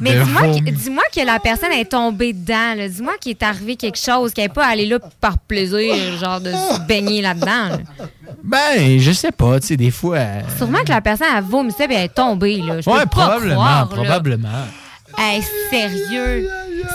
Mais dis-moi que, la personne est tombée dedans. Dis-moi qu'il est arrivé quelque chose, qu'elle n'est pas allée là par plaisir, genre de se baigner là-dedans. là. Ben, je sais pas, tu sais, des fois. euh, Sûrement que la personne a vomissé et elle est tombée. Là. Je ouais, peux pas probablement, là. Hey, sérieux,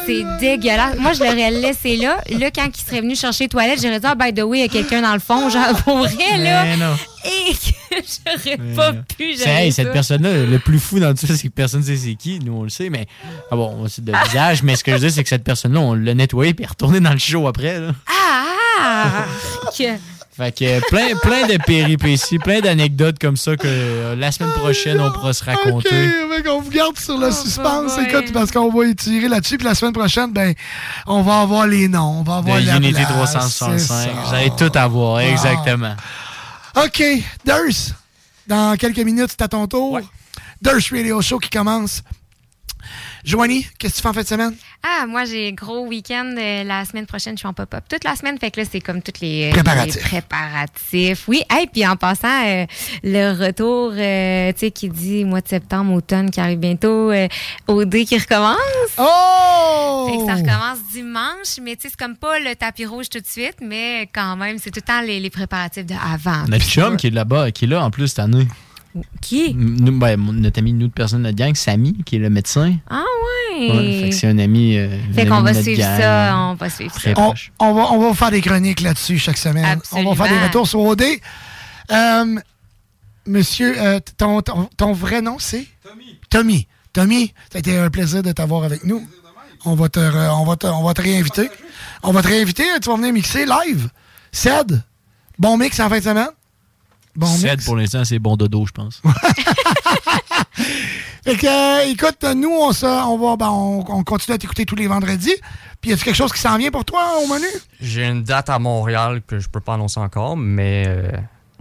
c'est dégueulasse. Moi, je l'aurais laissé là. Là, quand il serait venu chercher les toilettes, j'aurais dit, ah, by the way, il y a quelqu'un dans le fond, genre, pour vrai, là. Mais non. Et que j'aurais pas pu hey, cette personne-là, le plus fou dans tout ça, c'est que personne ne sait c'est qui. Nous, on le sait, mais. Ah bon, on sait de visage, mais ce que je dis, c'est que cette personne-là, on l'a nettoyé puis est retourné dans le show après. Là. Ah! que- Fait que euh, plein, plein de péripéties, plein d'anecdotes comme ça que euh, la semaine prochaine, on pourra se raconter. OK, qu'on vous garde sur le suspense, ouais. écoute, parce qu'on va étirer là-dessus, puis la semaine prochaine, ben, on va avoir les noms, on va avoir De la Unity place, 365. c'est ça. Vous allez tout avoir, Wow. exactement. OK, Durs, dans quelques minutes, c'est à ton tour. Durs Radio Show qui commence. Joanie, qu'est-ce que tu fais en fin de semaine? Ah, moi, j'ai gros week-end. euh, la semaine prochaine, je suis en pop-up toute la semaine. Fait que là, c'est comme tous les, Préparatifs. les préparatifs. Oui, et puis en passant, euh, le retour, euh, tu sais, qui dit mois de septembre, automne, qui arrive bientôt, euh, OD qui recommence. Oh! Fait que ça recommence dimanche, mais tu sais, c'est comme pas le tapis rouge tout de suite, mais quand même, c'est tout le temps les, les préparatifs de avant. Notre chum qui est là-bas, qui est là en plus cette année. Qui? Nous, ben, notre ami, nous, de personne de notre gang, Samy, qui est le médecin. Ah ouais! Ouais, fait que c'est un ami. euh, Fait qu'on va suivre gang. ça, on va suivre ça. On, va, on va faire des chroniques là-dessus chaque semaine. On va faire des retours sur OD. Euh, monsieur, euh, ton, ton, ton vrai nom, c'est? Tommy. Tommy. Tommy, ça a été un plaisir de t'avoir avec nous. On va te, on va te, on va te réinviter. On va te réinviter, tu vas venir mixer live. Ced, bon mix en fin de semaine. Bon Ced, mix. pour l'instant, c'est bon dodo, je pense. Fait que, euh, écoute, nous, on, se, on, va, ben, on, on continue à t'écouter tous les vendredis. Puis, y a quelque chose qui s'en vient pour toi au menu? J'ai une date à Montréal que je peux pas annoncer encore, mais euh,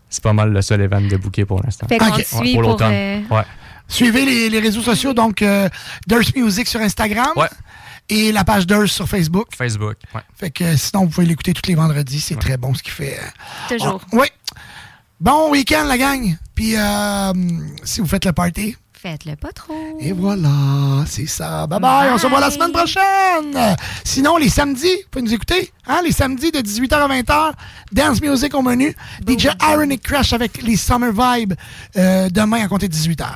c'est pas mal le seul event de booké pour l'instant. Fait qu'on Ouais, pour l'automne. euh, Ouais. Suivez les, les réseaux sociaux, donc euh, Durst Music sur Instagram Ouais. et la page Durst sur Facebook. Facebook. Ouais. Fait que sinon, vous pouvez l'écouter tous les vendredis. C'est très bon ce qu'il fait. toujours. Oui. Bon week-end, la gang. Puis, euh, si vous faites le party, Faites-le pas trop. et voilà, c'est ça. Bye bye, on se revoit la semaine prochaine. Sinon, les samedis, vous pouvez nous écouter. Hein, les samedis de 18h à 20h, Dance Music au menu. DJ Ironic Crash avec les Summer Vibes euh, demain à compter de 18h.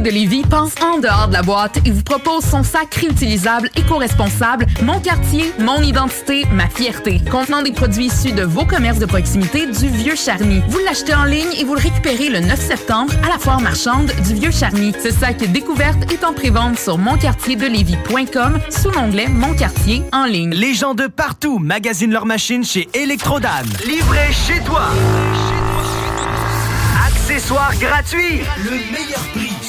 De Lévis pense en dehors de la boîte et vous propose son sac réutilisable éco-responsable Mon Cartier, mon identité, ma fierté. Contenant des produits issus de vos commerces de proximité du Vieux Charny. Vous l'achetez en ligne et vous le récupérez le 9 septembre à la foire marchande du Vieux Charny. Ce sac découverte est en prévente sur moncartierdelévis.com sous l'onglet Mon Quartier en ligne. Les gens de partout magasinent leurs machines chez Electrodan. Livré chez toi. Accessoires gratuits. Le meilleur prix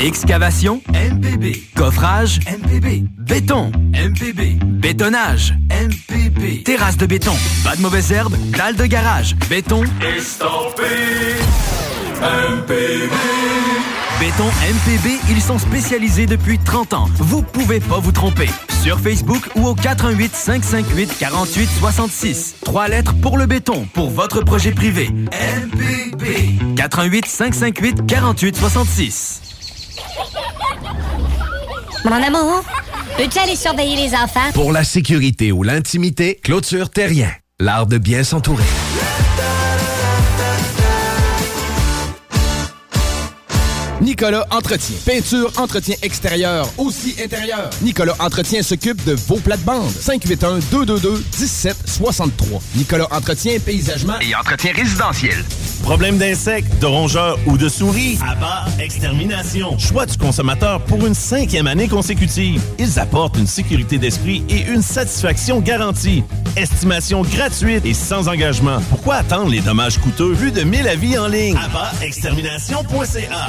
Excavation MPB. Coffrage MPB. Béton MPB. Bétonnage MPB. Terrasse de béton. Pas de mauvaises herbes. Dalle de garage. Béton estampé MPB. Béton MPB, ils sont spécialisés depuis 30 ans. Vous pouvez pas vous tromper. Sur Facebook ou au 418 558 48 66. Trois lettres pour le béton, pour votre projet privé. MPB. 418 558 48 66. Mon amour, peux-tu aller surveiller les enfants? Pour la sécurité ou l'intimité, clôture terrien. L'art de bien s'entourer. Nicolas Entretien. Peinture, entretien extérieur, aussi intérieur. Nicolas Entretien s'occupe de vos plates-bandes. 581-222-1763. Nicolas Entretien, paysagement Et entretien résidentiel. Problème d'insectes, de rongeurs ou de souris? Abat Extermination. Choix du consommateur pour une cinquième année consécutive. Ils apportent une sécurité d'esprit et une satisfaction garantie. Estimation gratuite et sans engagement. Pourquoi attendre les dommages coûteux? Plus de 1000 avis en ligne? Abatextermination.ca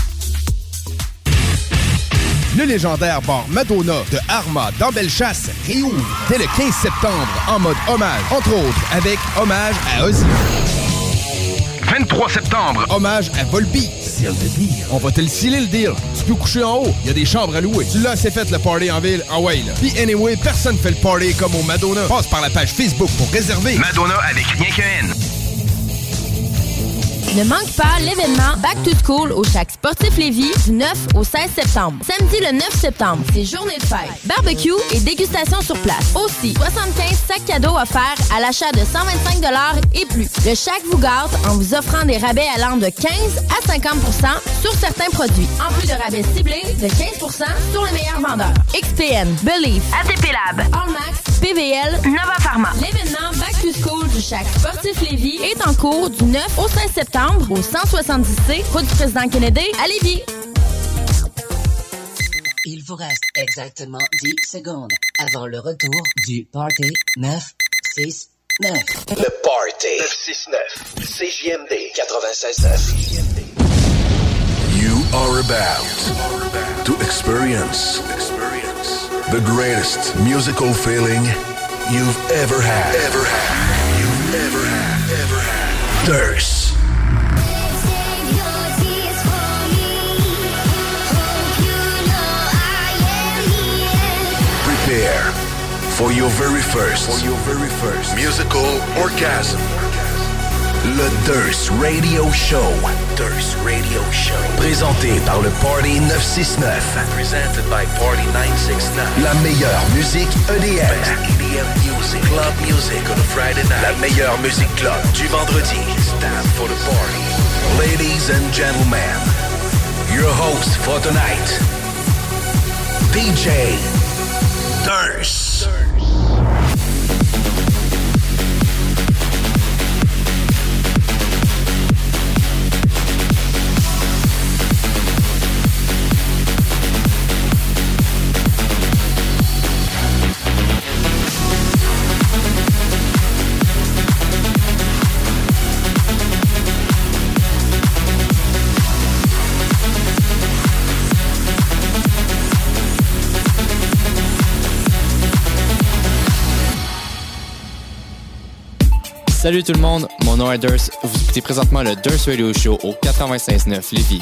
Le légendaire bar Madonna de Arma dans Bellechasse réouvre dès le 15 septembre en mode hommage, entre autres avec hommage à Ozzy. 23 septembre. Hommage à Volby. On va te le sceller le deal. Tu peux coucher en haut. Il y a des chambres à louer. Tu l'as assez fait le party en ville. En way, là. Puis anyway, personne fait le party comme au Madonna. Passe par la page Facebook pour réserver. Madonna avec rien qu'un N. Ne manque pas l'événement Back to School au Chac Sportif Lévis du 9 au 16 septembre. Samedi le 9 septembre, c'est journée de fête. Barbecue et dégustation sur place. Aussi, 75 sacs cadeaux offerts à l'achat de 125 et plus. Le Chac vous gâte en vous offrant des rabais allant de 15 à 50% sur certains produits. En plus de rabais ciblés de 15% sur les meilleurs vendeurs. XPN, Believe, ATP Lab, Allmax, PVL, Nova Pharma. L'événement Back to School du Chac Sportif Lévis est en cours du 9 au 16 septembre au 170C, route du président Kennedy, à Lévis. Il vous reste exactement 10 secondes avant le retour du Party 969. Le Party 969. CJMD 96.9. You are about to experience the greatest musical feeling you've ever had. Ever had. You've ever had. Ever had. Thirst. Prepare for your very first, for your very first musical orgasm. Le Durst Radio Show. Durst Radio Show. Présenté par le Party 969. Presented by Party 969. La meilleure musique EDM. Best EDM music. Club music on a Friday night. La meilleure musique club du vendredi. It's time for the party. Ladies and gentlemen, your host for tonight, DJ Durst. Salut tout le monde, mon nom est Durst. Vous écoutez présentement le Durst Radio Show au 96.9 Lévis.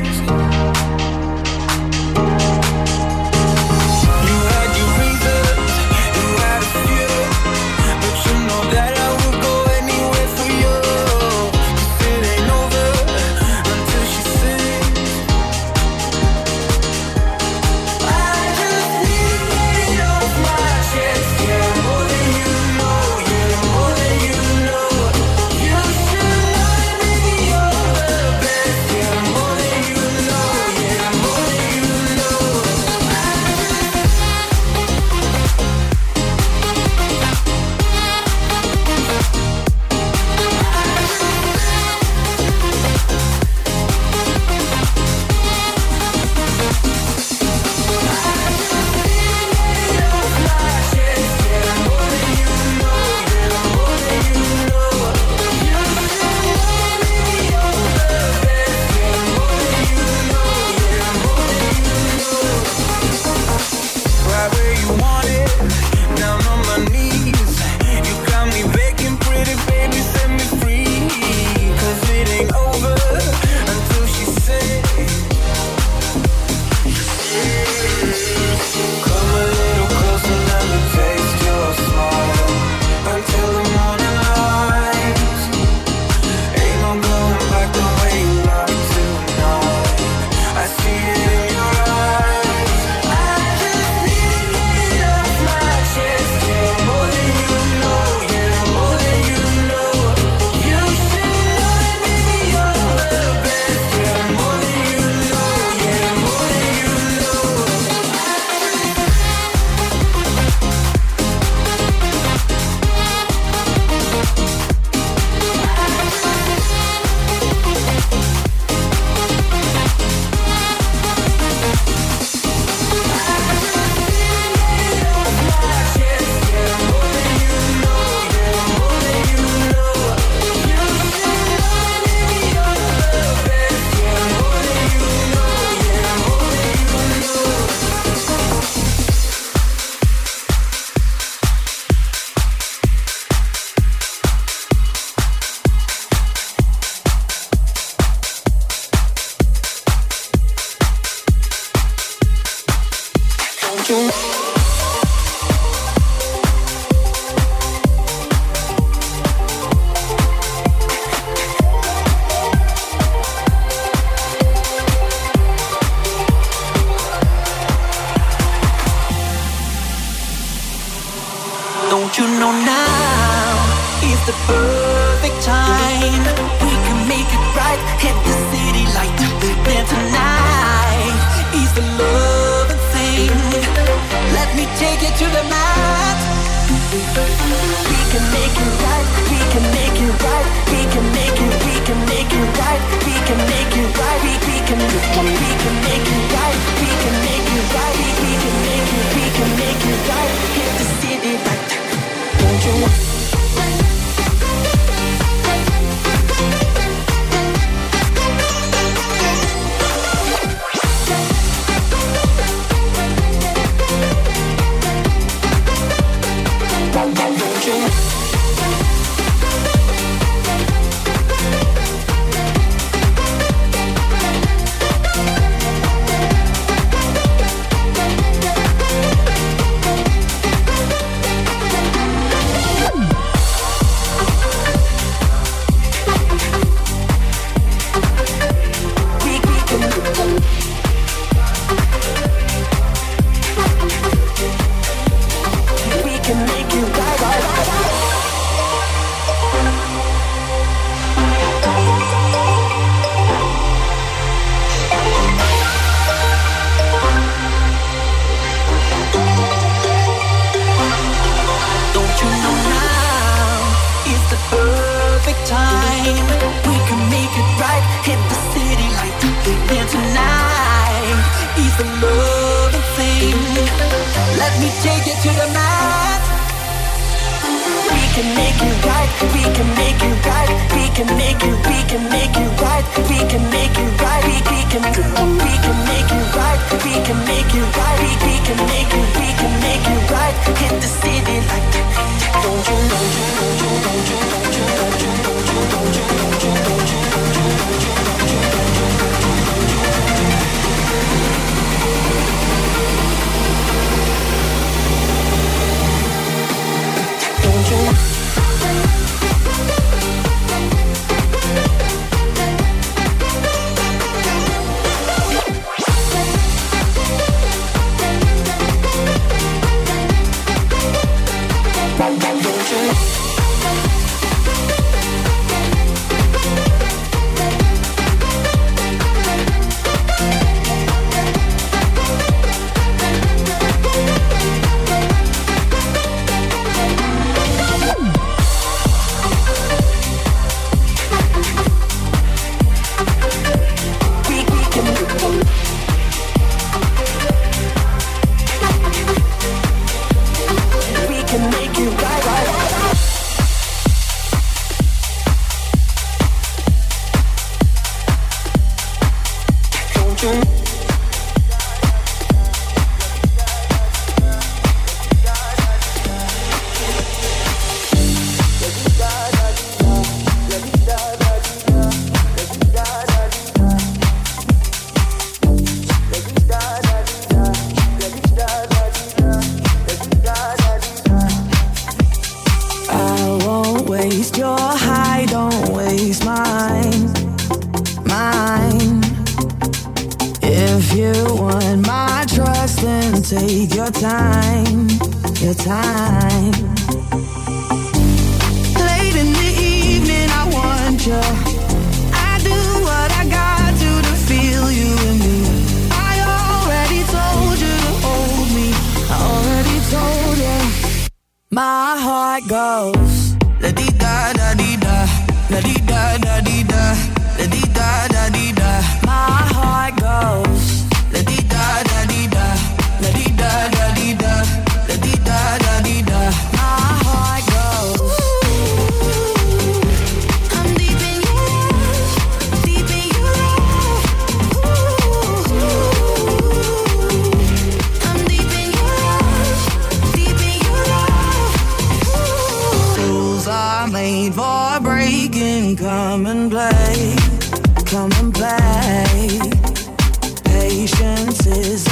is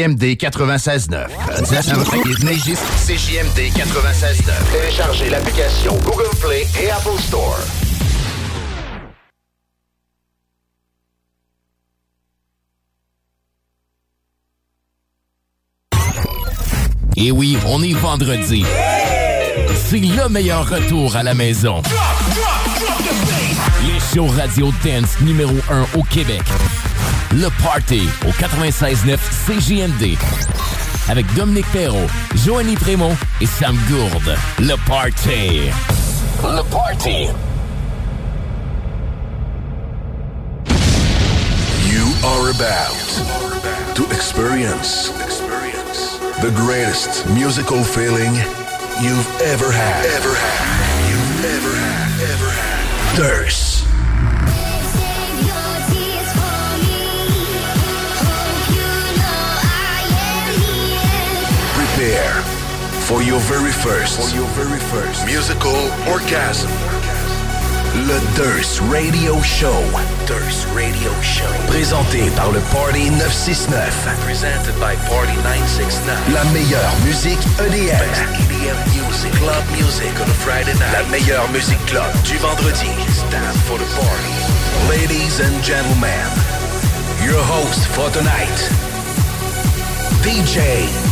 CJMD 96.9. CJMD 96.9. Téléchargez l'application Google Play et Apple Store. Et oui, on est vendredi. C'est le meilleur retour à la maison. Les shows radio dance numéro 1 au Québec. Le Party au 96.9 CJMD. Avec Dominique Perrault, Joanny Prémont et Sam Gourde. Le Party. Le Party. You are about to experience the greatest musical feeling you've ever had. Ever had. You've ever. Ever had. Thirst. For your very first, for your very first musical orgasm. Le Durs Radio Show. Durs Radio Show. Présenté par le Party 969. Presented by Party 969. La meilleure musique EDM. EDM music. Club music on a Friday night. La meilleure musique club du vendredi. Stand for the party. Ladies and gentlemen, your host for tonight, DJ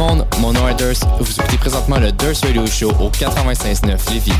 monde, mon nom est Durst. Vous écoutez présentement le Durst Radio Show au 95.9 Lévis.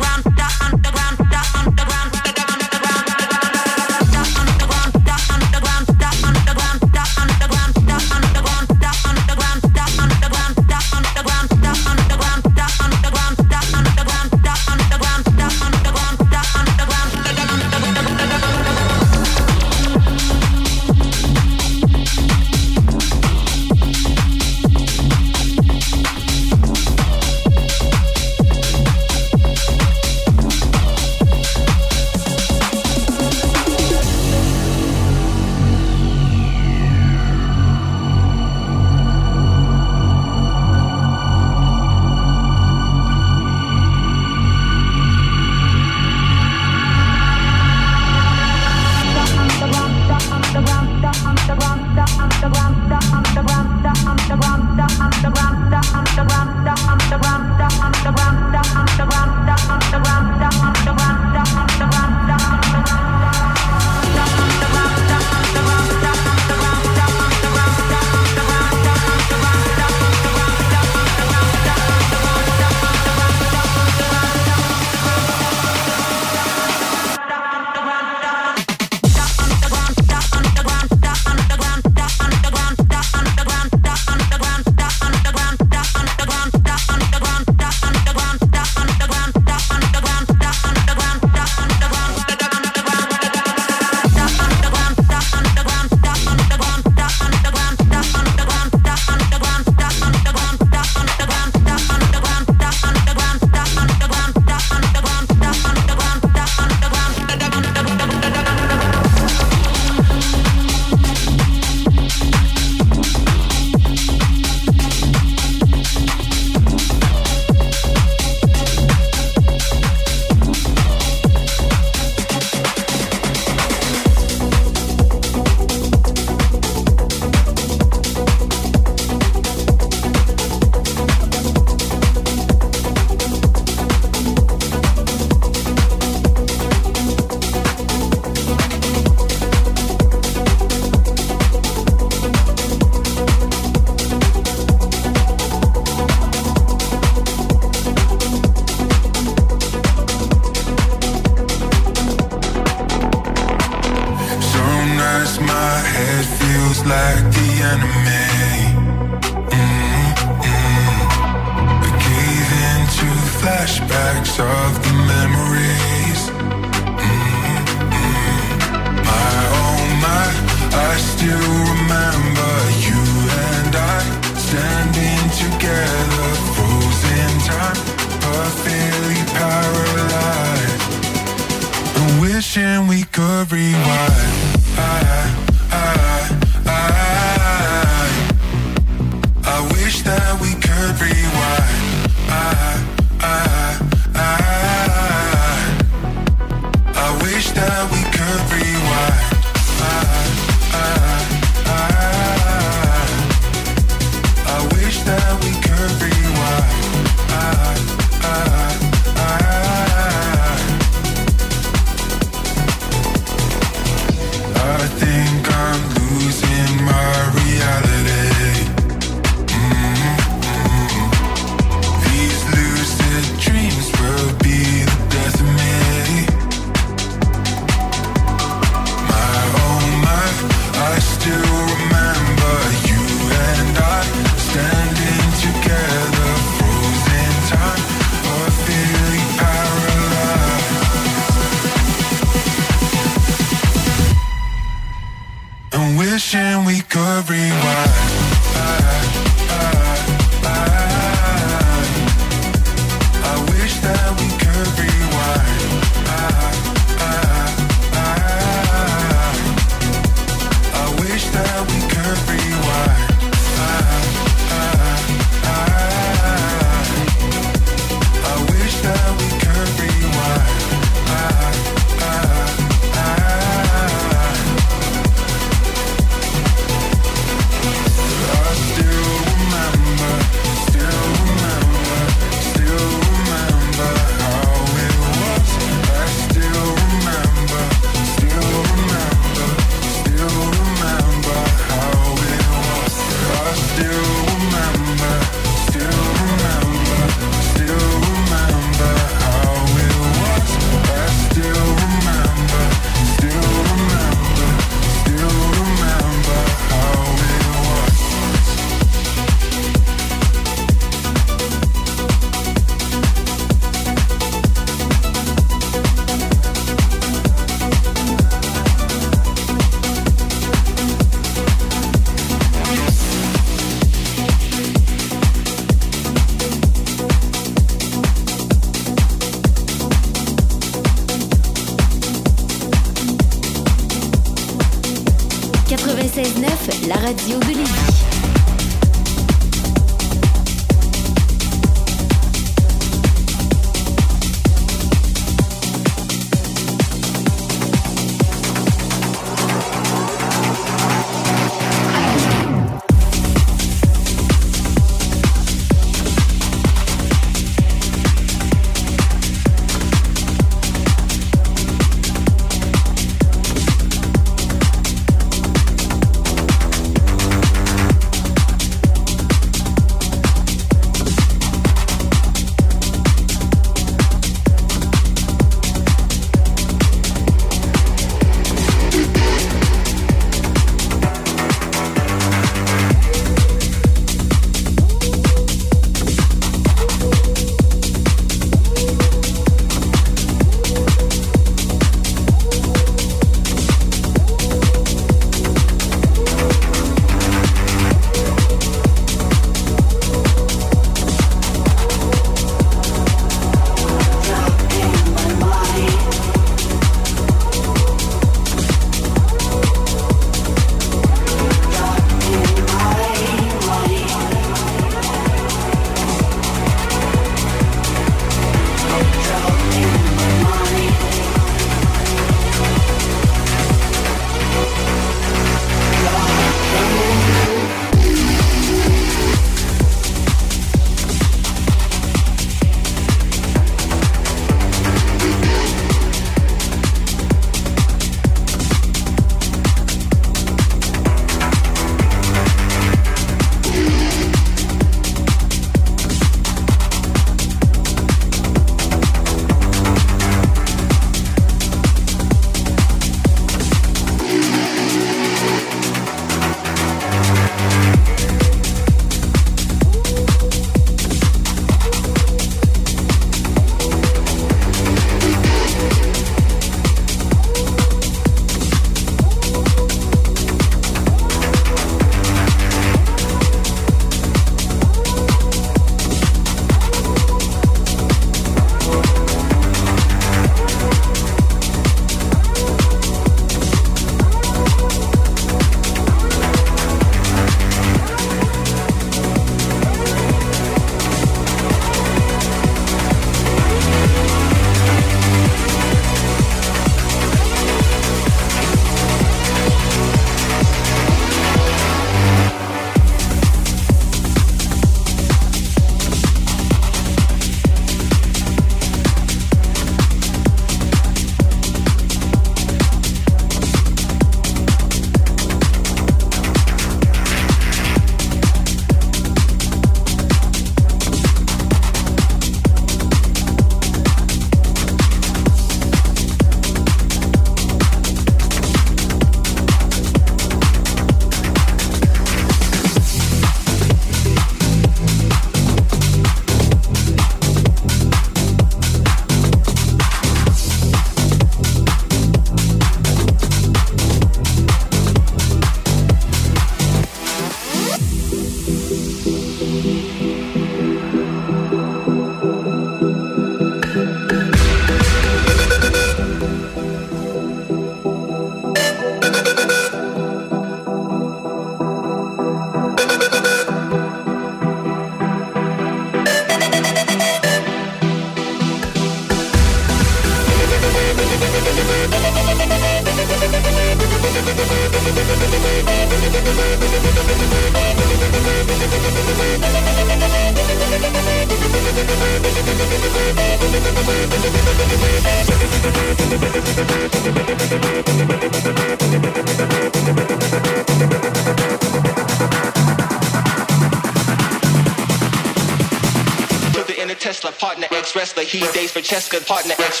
Wrestler. He dates for Cheska partner, ex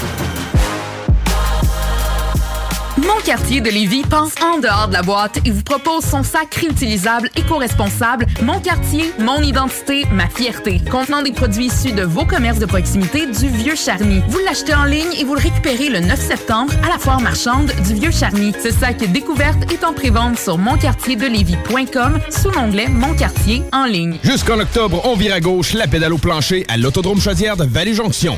Quartier de Lévis pense en dehors de la boîte et vous propose son sac réutilisable éco-responsable Mon quartier, mon identité, ma fierté, contenant des produits issus de vos commerces de proximité du Vieux Charny. Vous l'achetez en ligne et vous le récupérez le 9 septembre à la foire marchande du Vieux Charny. Ce sac découverte est en prévente sur monquartierdelévis.com sous l'onglet Mon quartier en ligne. Jusqu'en octobre, on vire à gauche la pédale au plancher à l'Autodrome Chaudière de Vallée-Jonction.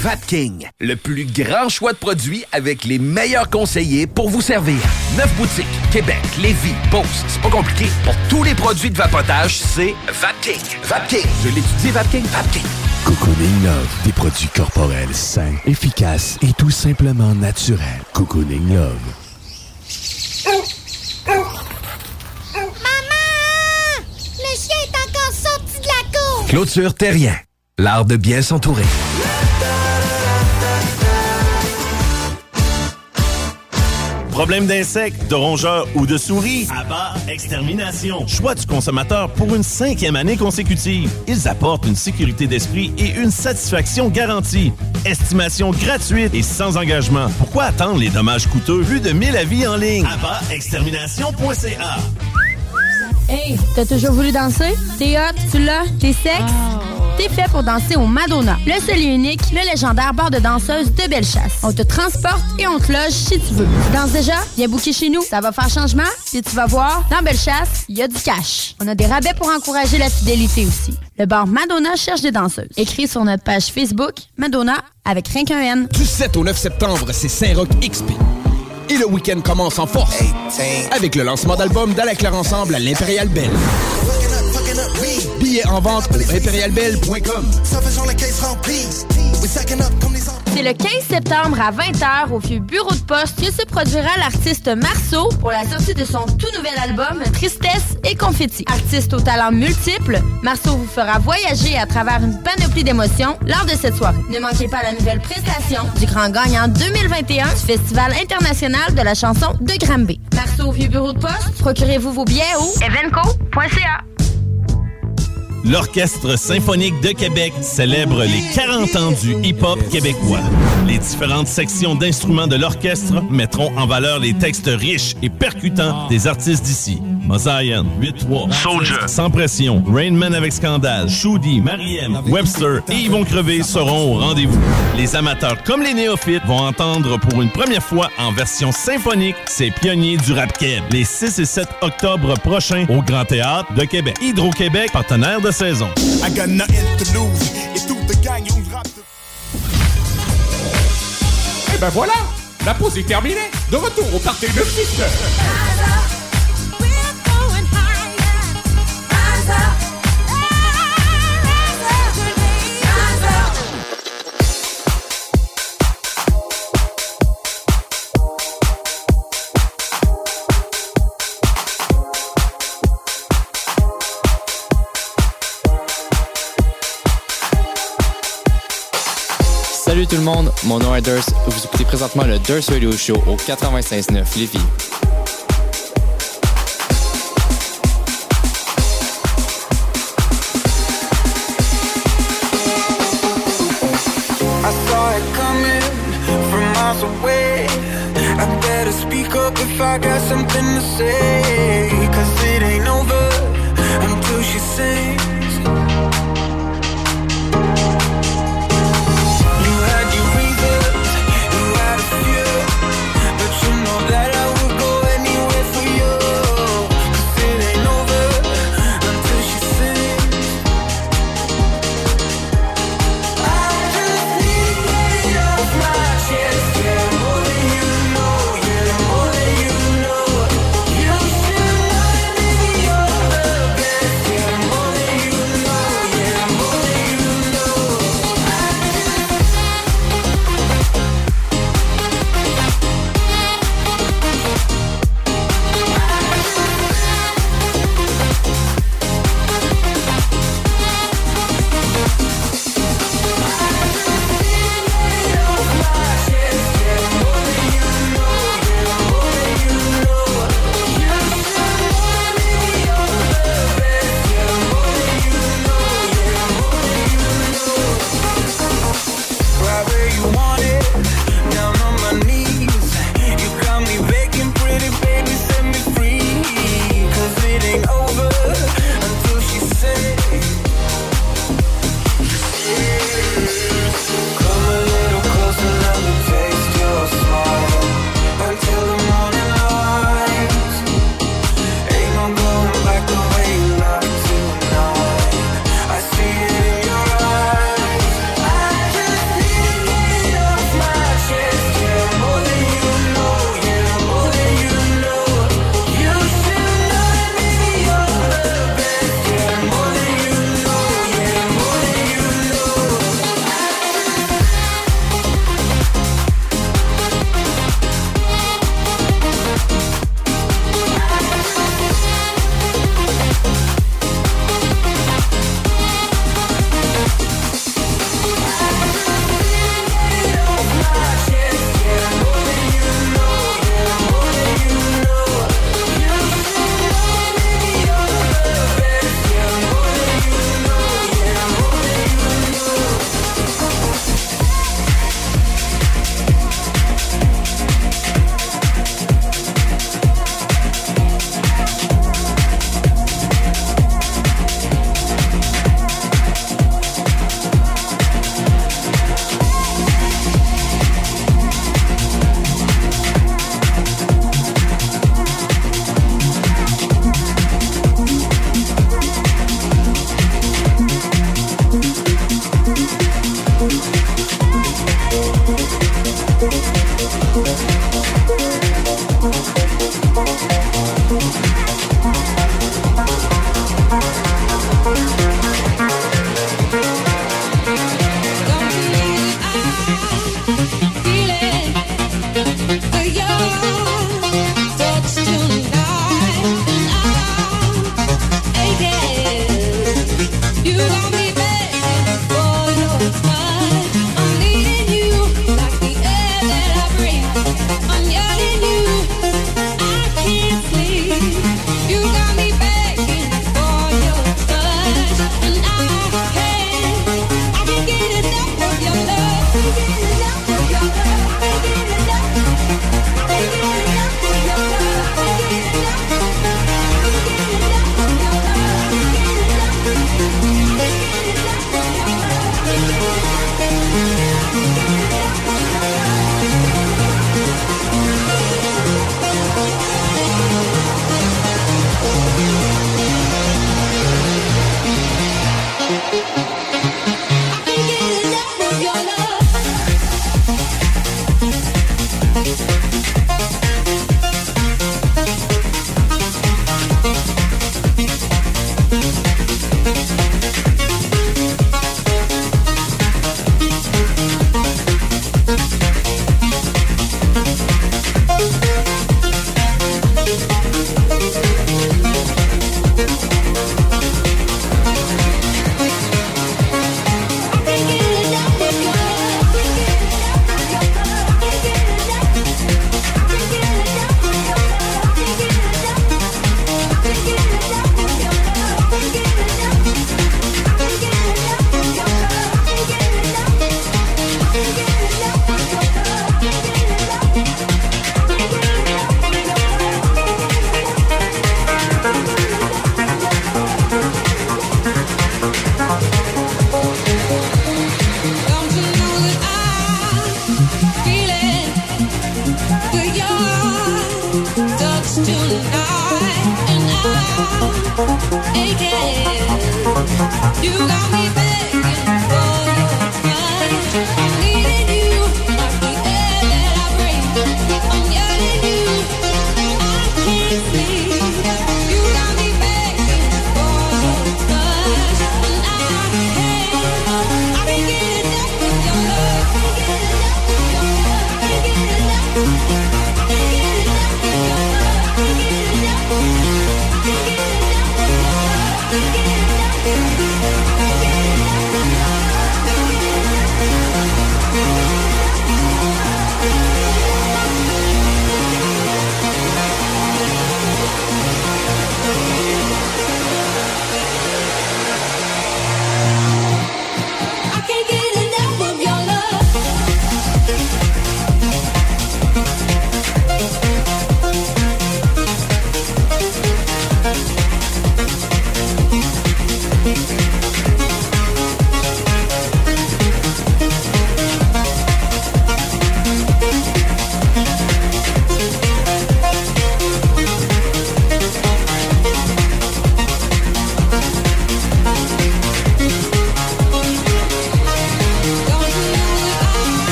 Vapking, le plus grand choix de produits avec les meilleurs conseillers pour vous servir. Neuf boutiques, Québec, Lévis, Beauce, c'est pas compliqué. Pour tous les produits de vapotage, c'est Vapking. Vapking, je l'étudie, Vapking, Vapking. Cocooning Love, des produits corporels sains, efficaces et tout simplement naturels. Cocooning Love. Maman! Le chien est encore sorti de la cour! Clôture Terrien, l'art de bien s'entourer. Problème d'insectes, de rongeurs ou de souris? Abba Extermination. Choix du consommateur pour une cinquième année consécutive. Ils apportent une sécurité d'esprit et une satisfaction garantie. Estimation gratuite et sans engagement. Pourquoi attendre les dommages coûteux? Plus de 1000 avis en ligne? Abba-extermination.ca Hey, t'as toujours voulu danser? T'es hot, tu l'as, t'es sexe? T'es fait pour danser au Madonna, le seul et unique, le légendaire bar de danseuses de Bellechasse. On te transporte et on te loge si tu veux. Tu danses déjà? Viens booker chez nous. Ça va faire changement. Puis tu vas voir, dans Bellechasse, il y a du cash. On a des rabais pour encourager la fidélité aussi. Le bar Madonna cherche des danseuses. Écris sur notre page Facebook, Madonna, avec rien qu'un N. Du 7 au 9 septembre, c'est Saint-Roch XP. Et le week-end commence en force avec le lancement d'album d'Alaclaire Ensemble à l'Impérial Belle. Billets en vente au impérialbelle.com. C'est le 15 septembre à 20h au vieux bureau de poste que se produira l'artiste Marceau pour la sortie de son tout nouvel album Tristesse et Confetti. Artiste aux talents multiples, Marceau vous fera voyager à travers une panoplie d'émotions lors de cette soirée. Ne manquez pas la nouvelle prestation du grand gagnant 2021 du Festival international de la chanson de Granby. Marceau au vieux bureau de poste, procurez-vous vos billets au evenco.ca. L'Orchestre symphonique de Québec célèbre les 40 ans du hip-hop québécois. Les différentes sections d'instruments de l'orchestre mettront en valeur les textes riches et percutants des artistes d'ici. Mosaïen, 8-3, Soldier, Sans Pression, Rainman avec Scandale, Shoudi, Mariem, Webster et Yvon Crevé seront au rendez-vous. Les amateurs comme les néophytes vont entendre pour une première fois en version symphonique ces pionniers du rap keb les 6 et 7 octobre prochains au Grand Théâtre de Québec. Hydro-Québec, partenaire de saison. I got nothing to lose. Et Et ben voilà, la pause est terminée. De retour au party de 6 tout le monde, mon nom est Durst. Vous écoutez présentement le Durst Radio Show au 96.9 Lévis. Something to say. Cause it ain't over until she sings.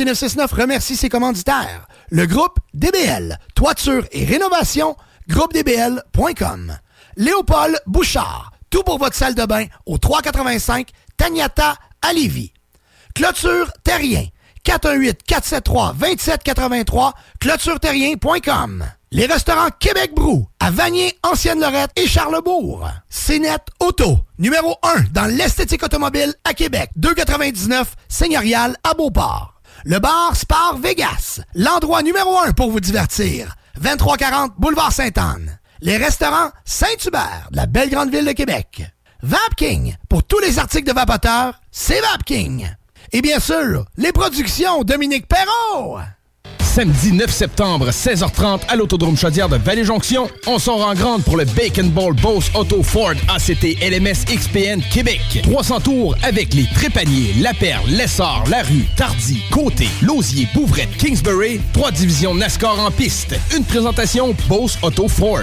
Le Party 969 remercie ses commanditaires. Le groupe DBL, toiture et rénovation, groupedbl.com. Léopold Bouchard, tout pour votre salle de bain au 385 Tagnata à Lévis. Clôture Terrien, 418-473-2783, clôtureterrien.com. Les restaurants Québec Brou, à Vanier, Ancienne-Lorette et Charlebourg. CNET Auto, numéro 1 dans l'esthétique automobile à Québec, 299 Seigneurial à Beauport. Le bar Spar Vegas, l'endroit numéro 1 pour vous divertir. 2340 Boulevard Sainte-Anne. Les restaurants Saint-Hubert, de la belle grande ville de Québec. Vapking, pour tous les articles de vapoteurs, c'est Vapking. Et bien sûr, les productions Dominique Perrault. Samedi 9 septembre, 16h30 à l'Autodrome Chaudière de Vallée-Jonction, on sort en grande pour le Bacon Ball Bose Auto Ford ACT LMS XPN Québec. 300 tours avec les Trépaniers, La Perle, Lessard, La Rue, Tardy, Côté, Lausier, Bouvrette, Kingsbury. Trois divisions NASCAR en piste. Une présentation Bose Auto Ford.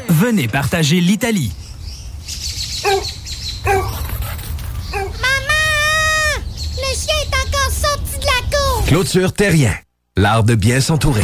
venez partager l'Italie. Maman! Le chien est encore sorti de la cour! Clôture Terrien, l'art de bien s'entourer.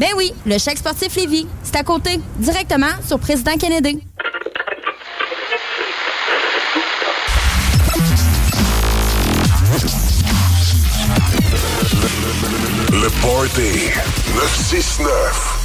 Ben oui, le chèque sportif Lévis. C'est à côté, directement sur Président Kennedy. Le Party 969.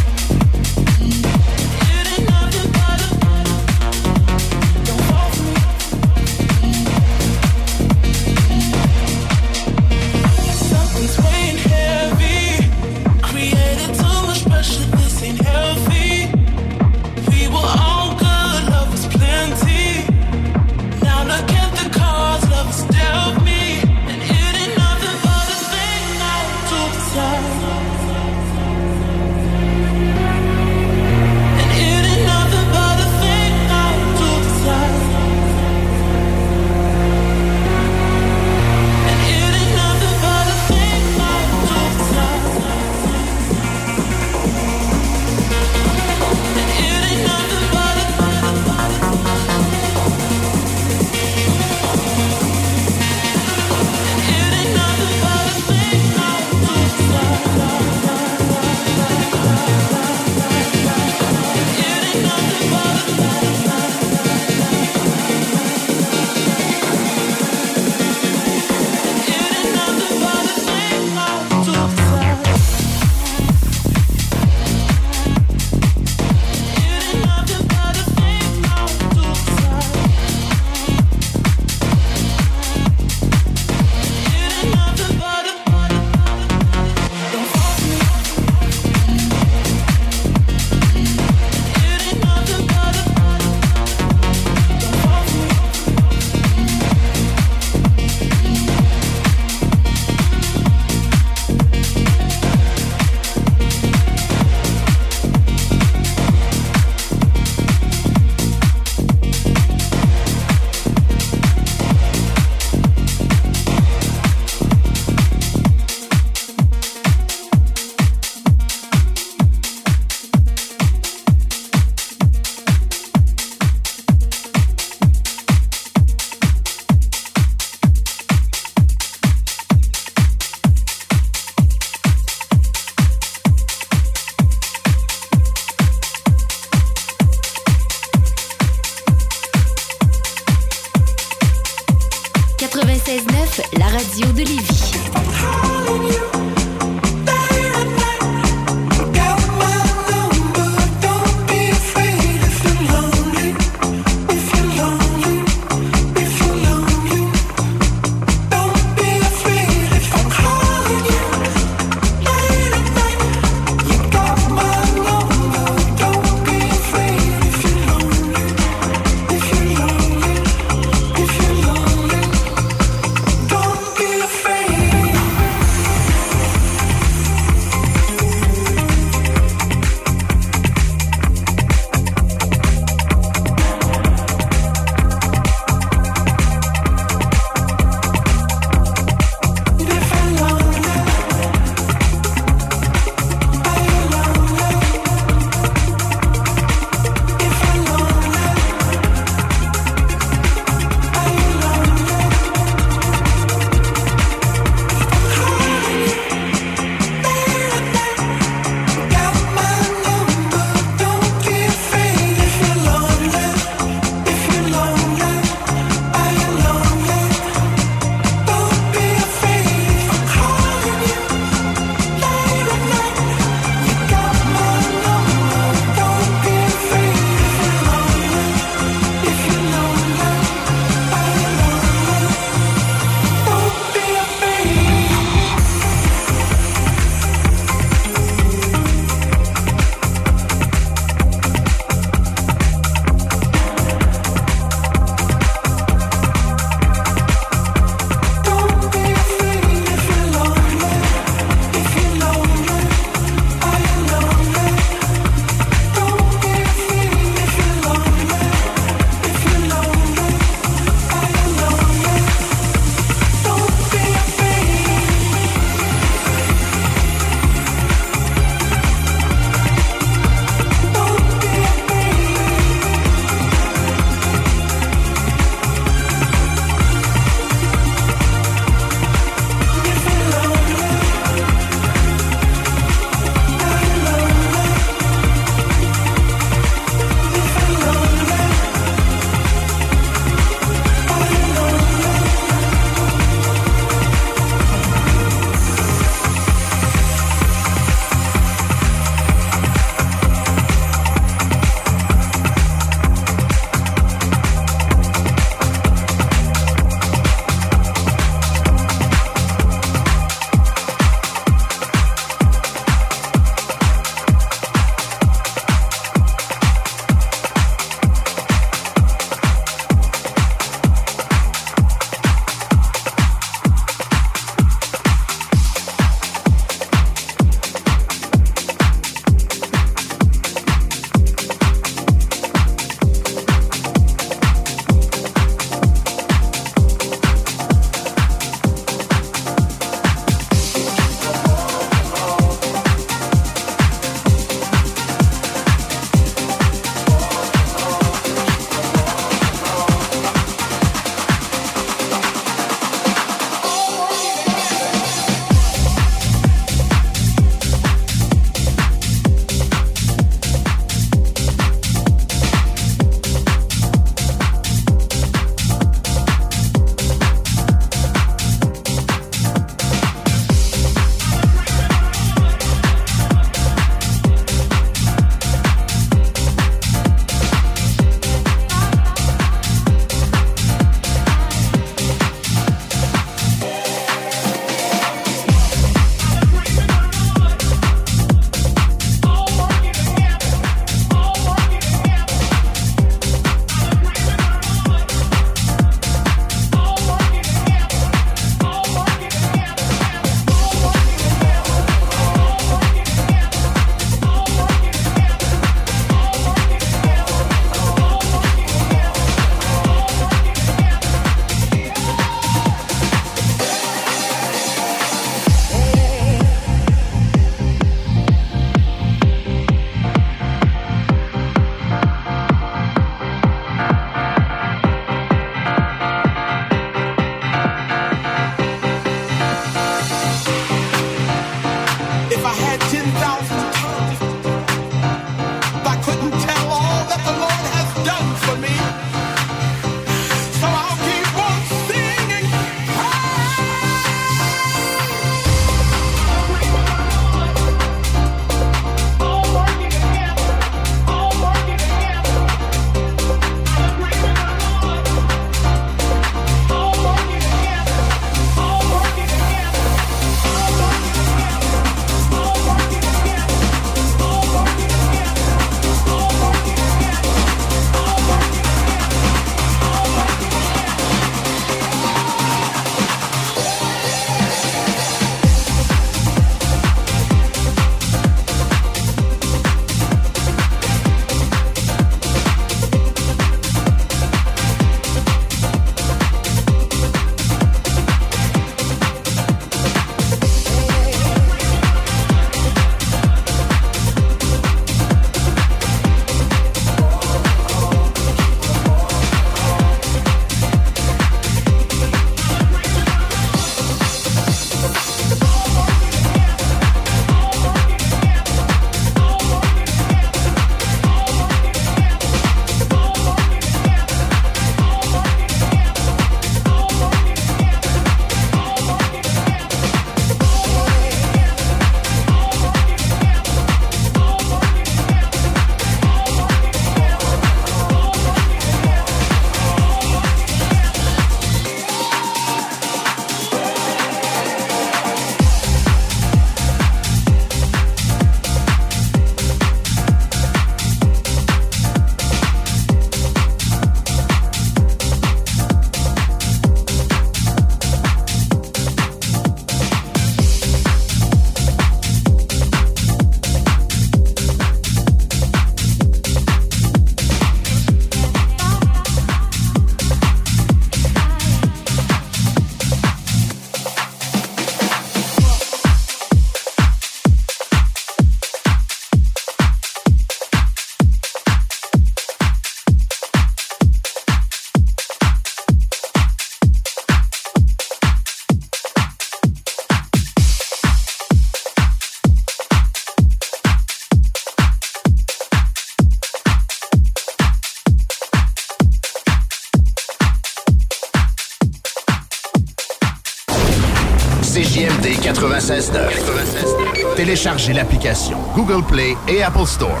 Google Play et Apple Store.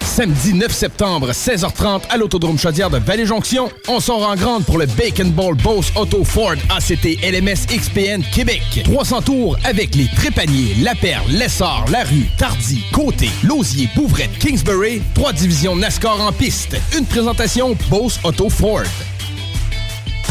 Samedi 9 septembre, 16h30, à l'Autodrome Chaudière de Vallée-Jonction, on sort en grande pour le Bacon Ball Bose Auto Ford ACT LMS XPN Québec. 300 tours avec les Trépaniers, La Perle, Lessard, La Rue, Tardy, Côté, Lausier, Bouvrette, Kingsbury. Trois divisions NASCAR en piste. Une présentation Bose Auto Ford.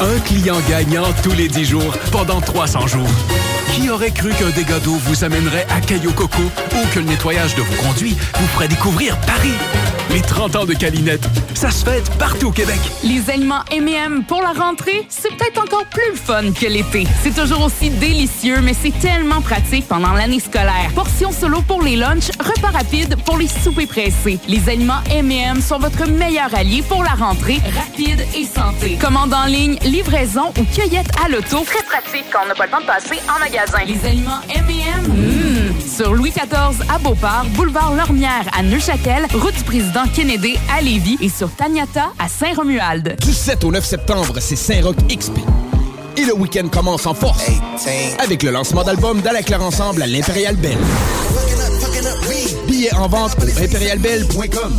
Un client gagnant tous les 10 jours pendant 300 jours. Qui aurait cru qu'un dégât d'eau vous amènerait à Caillou Coco ou que le nettoyage de vos conduits vous ferait découvrir Paris? Les 30 ans de Calinette, ça se fête partout au Québec. Les aliments M&M pour la rentrée, c'est peut-être encore plus fun que l'été. C'est toujours aussi délicieux, mais c'est tellement pratique pendant l'année scolaire. Portions solo pour les lunchs, repas rapides pour les soupers pressés. Les aliments M&M sont votre meilleur allié pour la rentrée, rapide et santé. Commande en ligne, livraison ou cueillette à l'auto. Très pratique quand on n'a pas le temps de passer en magasin. Les aliments M&M, mmh. sur Louis XIV à Beauport, boulevard Lormière à Neuchâtel, route du président Kennedy à Lévis et sur Taniata à Saint-Romuald. Du 7 au 9 septembre, c'est Saint-Roch XP. Et le week-end commence en force avec le lancement d'album d'Ala Claire Ensemble à l'Impérial Belle. Billets en vente au impérialbelle.com.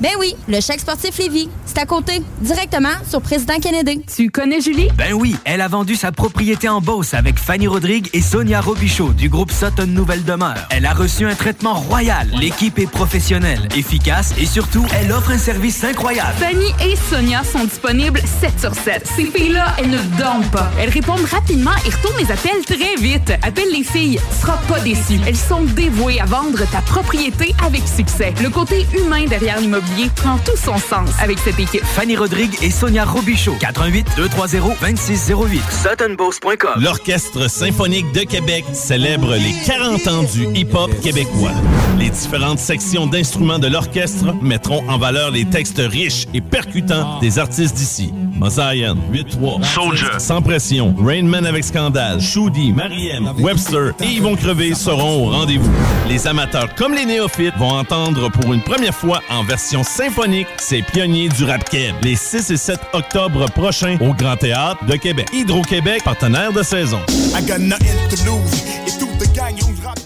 Ben oui, le chèque sportif Lévis. C'est à côté, directement sur Président Kennedy. Tu connais Julie? Ben oui, elle a vendu sa propriété en Beauce avec Fanny Rodrigue et Sonia Robichaud du groupe Sutton Nouvelle Demeure. Elle a reçu un traitement royal. L'équipe est professionnelle, efficace et surtout, elle offre un service incroyable. Fanny et Sonia sont disponibles 7 sur 7. Ces filles-là, elles ne dorment pas. Elles répondent rapidement et retournent les appels très vite. Appelle les filles, tu seras pas déçu. Elles sont dévouées à vendre ta propriété avec succès. Le côté humain derrière l'immobilier prend tout son sens avec cette équipe. Fanny Rodrigue et Sonia Robichaud. 88 230 2608. SuttonBoss.com. L'Orchestre symphonique de Québec célèbre les 40 ans du hip-hop québécois. Les différentes sections d'instruments de l'orchestre mettront en valeur les textes riches et percutants des artistes d'ici. Mosaïen, 8-3, Soldier, Sans Pression, Rainman avec Scandale, Shoudi, Mariem, Webster et Yvon Crevé seront au rendez-vous. Les amateurs comme les néophytes vont entendre pour une première fois en version symphonique ces pionniers du rap keb les 6 et 7 octobre prochains au Grand Théâtre de Québec. Hydro-Québec, partenaire de saison. I got nothing to lose. Et toute the gang, on rap.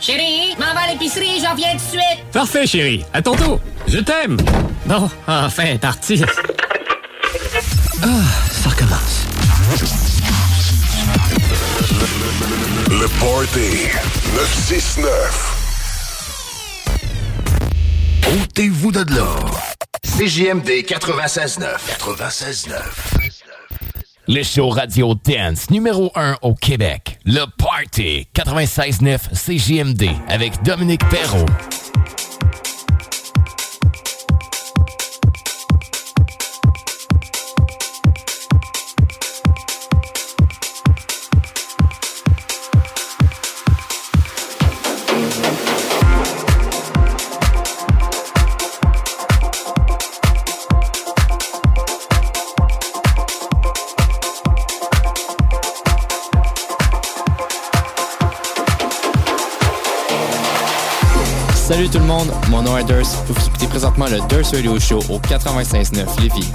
Chérie, m'en va à l'épicerie, j'en viens tout de suite. Parfait, chérie. À ton tour. Je t'aime. Bon, enfin, parti. Ah, ça recommence. Le Party 969. Ôtez-vous de là. CJMD 96.9. 96.9. Le show radio dance numéro 1 au Québec. Le Party 96.9 CJMD avec Dominique Perrault. Salut tout le monde, mon nom est Durs. Vous écoutez présentement le Durs Radio Show au 95.9 Lévis.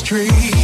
street.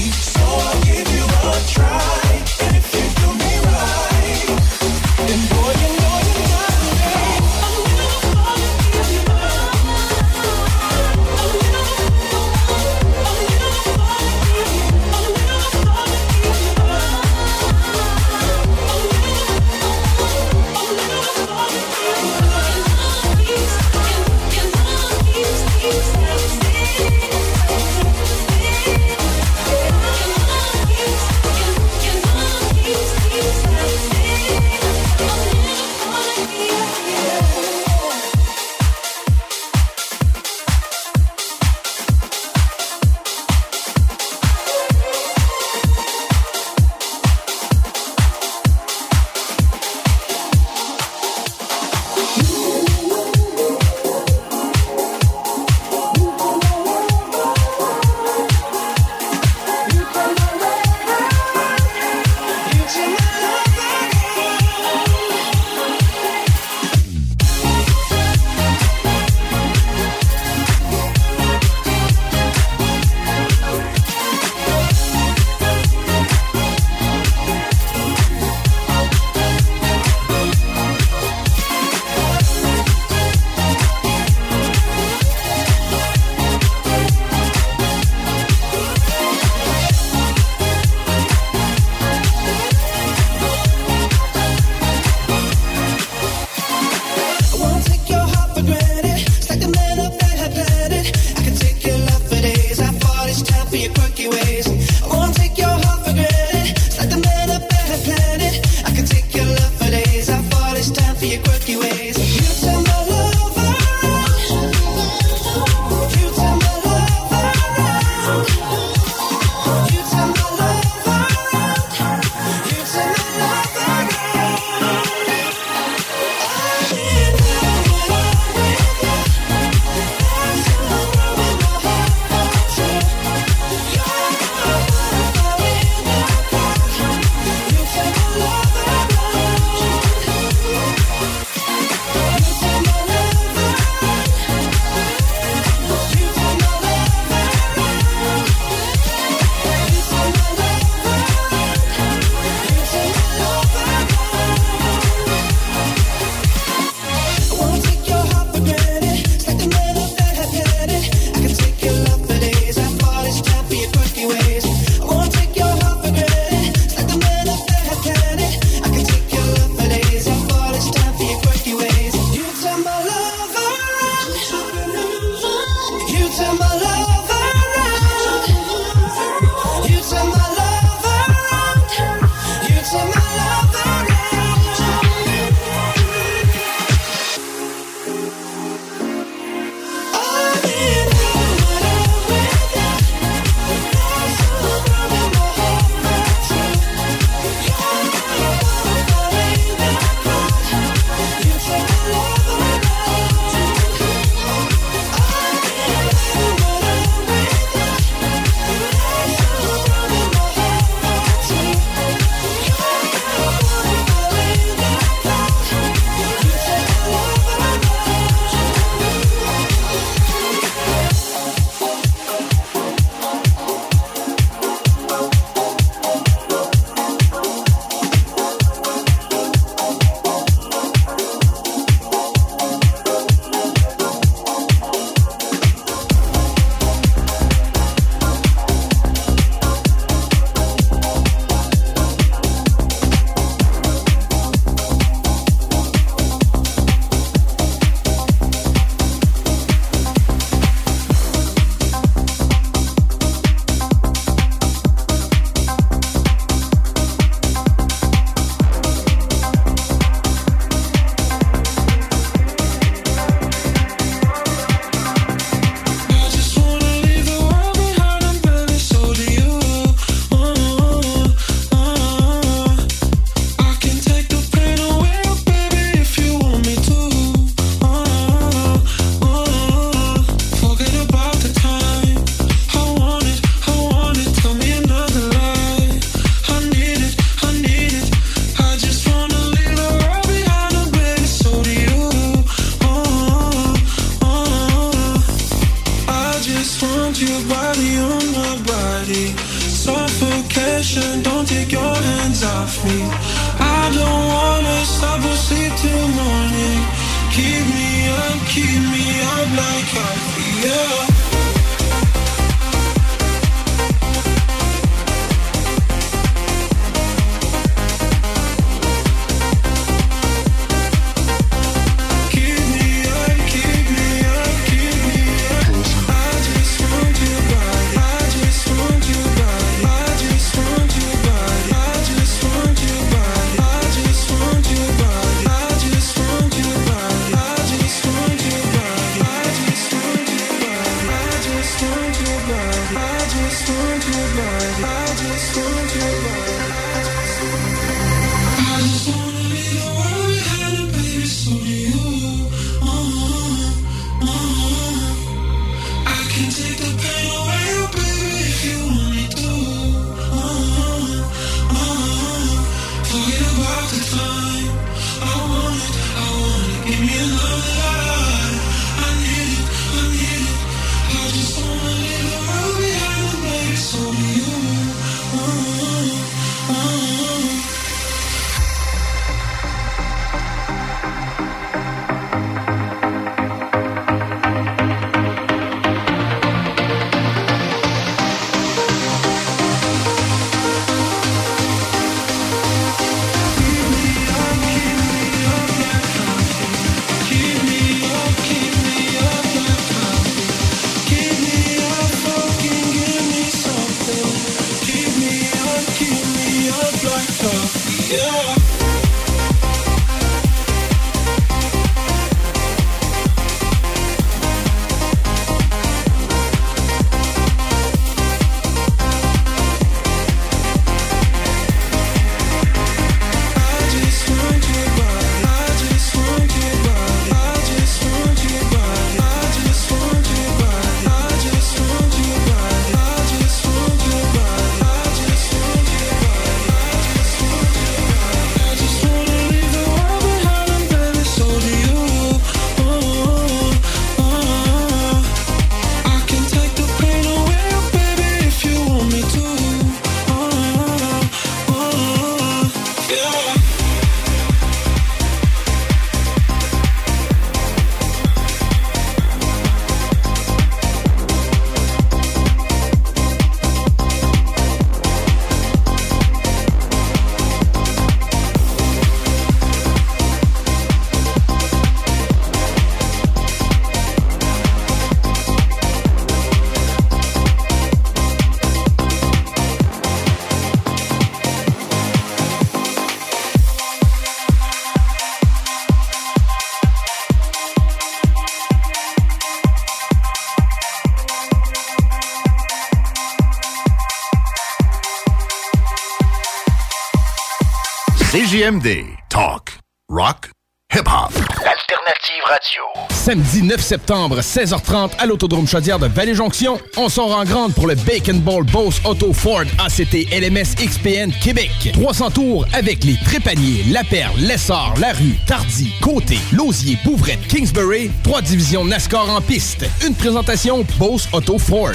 CJMD. Talk. Rock. Hip-hop. Alternative radio. Samedi 9 septembre, 16h30 à l'Autodrome Chaudière de Vallée-Jonction. On sort en grande pour le Bacon Ball Bose Auto Ford ACT LMS XPN Québec. 300 tours avec les Trépaniers, La Perle, Lessard, La Rue, Tardy, Côté, Lausier, Bouvrette, Kingsbury. Trois divisions NASCAR en piste. Une présentation Bose Auto Ford.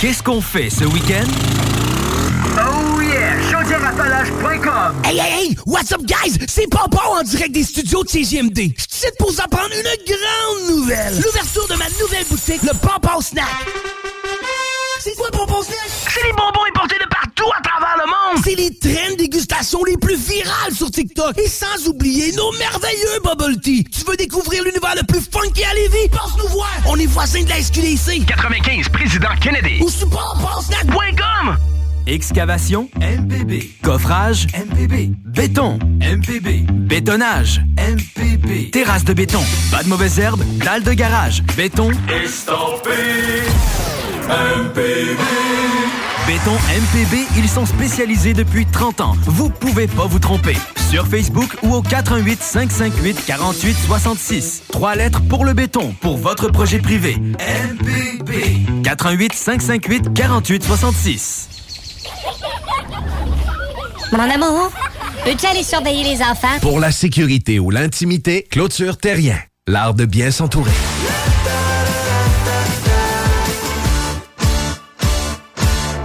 Qu'est-ce qu'on fait ce week-end? Hey, hey, hey! What's up, guys? C'est Popo en direct des studios de CGMD. Je suis pour vous apprendre une grande nouvelle. L'ouverture de ma nouvelle boutique, le Popo Snack. C'est quoi le Popo Snack? C'est les bonbons importés de partout à travers le monde! C'est les traînes dégustation les plus virales sur TikTok. Et sans oublier nos merveilleux bubble tea. Tu veux découvrir l'univers le plus funky à Lévis? Passe nous voir! On est voisins de la SQDC. 95 Président Kennedy. Ou sur popopsnack.com. Excavation MPB. Coffrage MPB. Béton MPB. Bétonnage MPB. Terrasse de béton. Pas de mauvaises herbes. Dalle de garage. Béton. Estampé MPB. Béton MPB, ils sont spécialisés depuis 30 ans. Vous pouvez pas vous tromper. Sur Facebook ou au 418 558 48 66. Trois lettres pour le béton, pour votre projet privé. MPB. 418 558 48 66. Mon amour, peux-tu aller surveiller les enfants? Pour la sécurité ou l'intimité, clôture terrien. L'art de bien s'entourer.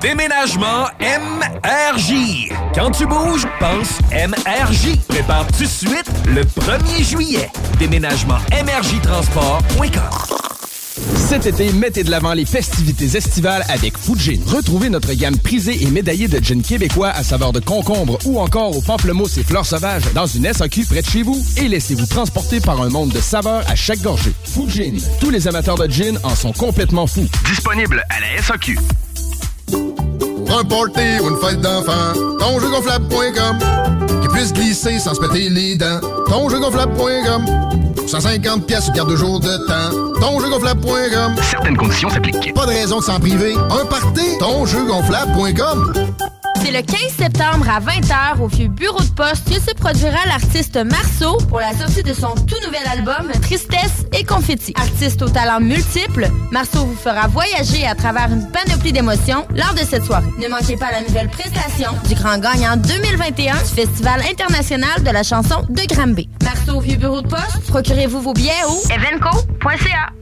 Déménagement MRJ. Quand tu bouges, pense MRJ. Prépare tout de suite le 1er juillet. Déménagement MRJtransport.com. Cet été, mettez de l'avant les festivités estivales avec Fujin. Retrouvez notre gamme prisée et médaillée de gin québécois à saveur de concombre ou encore au pamplemousse et fleurs sauvages dans une SAQ près de chez vous et laissez-vous transporter par un monde de saveurs à chaque gorgée. Fujin. Tous les amateurs de gin en sont complètement fous. Disponible à la SAQ. Pour un party ou une fête d'enfant, tonjeugonflable.com Qui puisse glisser sans se péter les dents. Tonjeugonflable.com 150 pièces garde de jour de temps. Tonjeugonflable.com Certaines conditions s'appliquent. Pas de raison de s'en priver. Un party, tonjeugonflable.com C'est le 15 septembre à 20h au vieux bureau de poste que se produira l'artiste Marceau pour la sortie de son tout nouvel album Tristesse et Confetti. Artiste aux talents multiples, Marceau vous fera voyager à travers une panoplie d'émotions lors de cette soirée. Ne manquez pas la nouvelle prestation du grand gagnant 2021 du Festival international de la chanson de Granby. Marceau au vieux bureau de poste, procurez-vous vos billets au evenco.ca.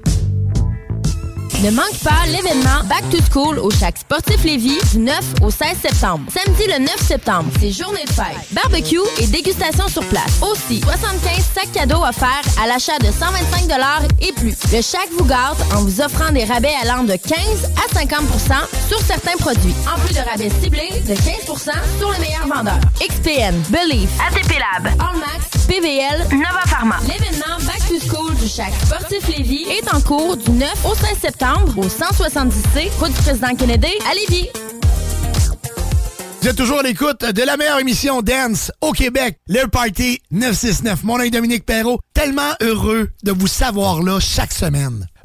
Ne manque pas l'événement Back to School au Chac Sportif Lévis du 9 au 16 septembre. Samedi le 9 septembre, c'est journée de fête. Barbecue et dégustation sur place. Aussi, 75 sacs cadeaux offerts à l'achat de 125 et plus. Le Chac vous gâte en vous offrant des rabais allant de 15 à 50% sur certains produits. En plus de rabais ciblés de 15% sur les meilleurs vendeurs. XPN, Believe, ATP Lab, Allmax, PVL, Nova Pharma. L'événement Back to School du Chac Sportif Lévis est en cours du 9 au 16 septembre au 170C, route du président Kennedy. Vous êtes toujours à l'écoute de la meilleure émission Dance au Québec, le Party 969. Mon nom est Dominique Perrault. Tellement heureux de vous savoir là chaque semaine.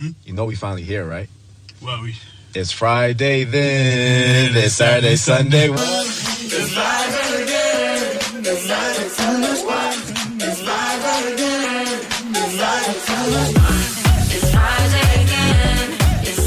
Boss, you know we finally here, right? Well, we. It's Friday then. It's Saturday, Sunday. It's live again. It's live it's live It's live again. It's live It's Friday again. It's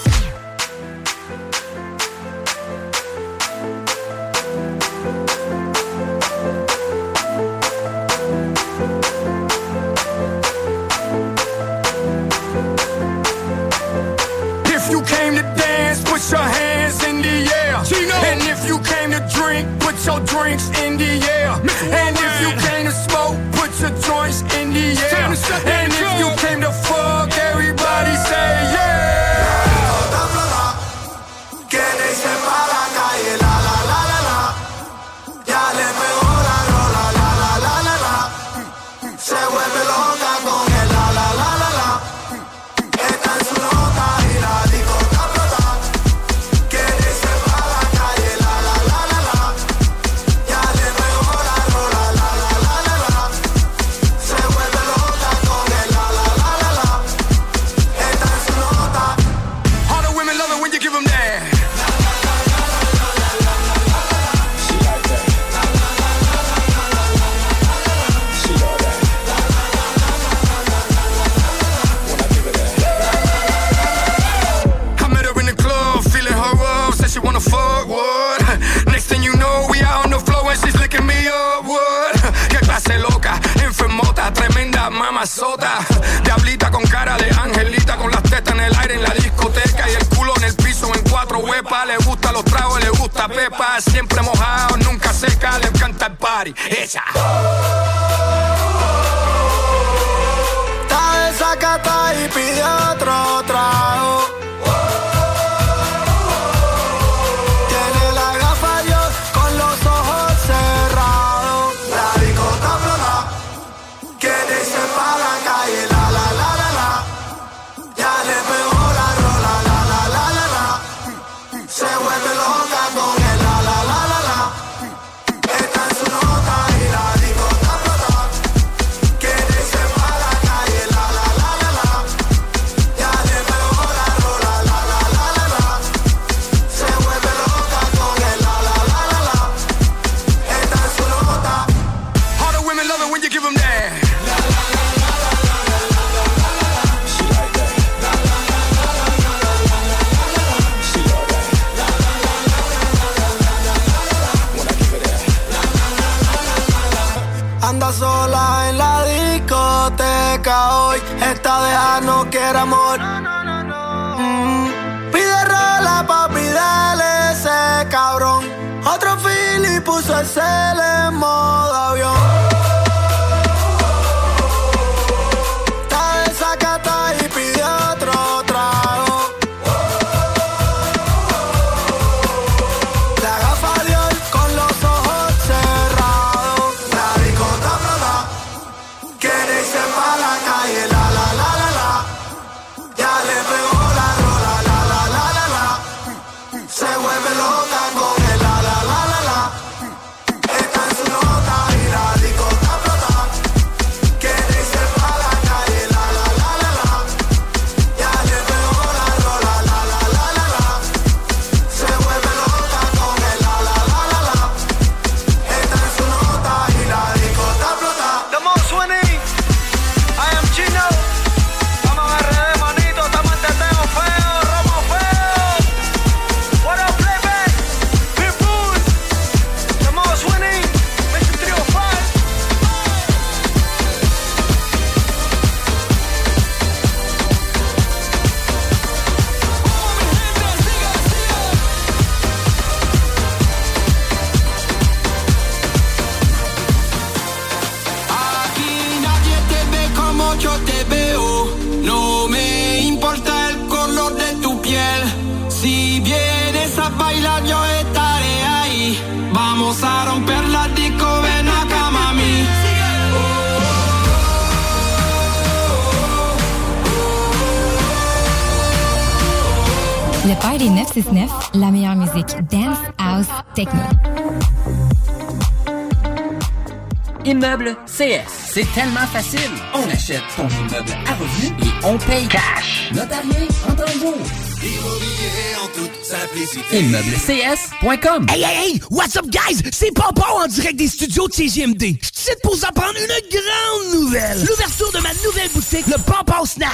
C'est tellement facile. On achète ton immeuble à revenu et on paye cash. Notarié en tambour. Immobilier en toute simplicité. ImmeublesCS.com. Hey, hey, hey! What's up, guys? C'est Papa en direct des studios de CGMD. Je suis pour vous apprendre une grande nouvelle. L'ouverture de ma nouvelle boutique, le Papa Snack.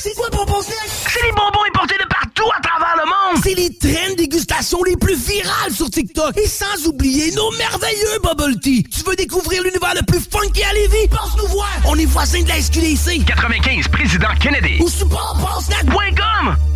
C'est quoi le Papa Snack? C'est les bonbons importés de partout à travers le monde. C'est les dégustation les plus virales sur TikTok. Et sans oublier nos merveilleux bubble tea. Tu veux découvrir l'univers le plus funky à Lévis? Passe nous voir. On est voisins de la SQDC. 95, Président Kennedy. Ou sur papasnack.com.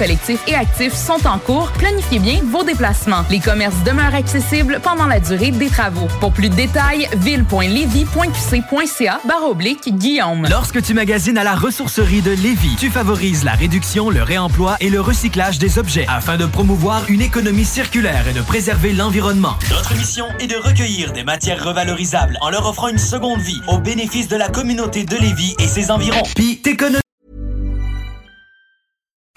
collectif et actif sont en cours. Planifiez bien vos déplacements. Les commerces demeurent accessibles pendant la durée des travaux. Pour plus de détails, ville.levy.qc.ca barre oblique Guillaume. Lorsque tu magasines à la ressourcerie de Lévis, tu favorises la réduction, le réemploi et le recyclage des objets afin de promouvoir une économie circulaire et de préserver l'environnement. Notre mission est de recueillir des matières revalorisables en leur offrant une seconde vie au bénéfice de la communauté de Lévis et ses environs. Puis t'économises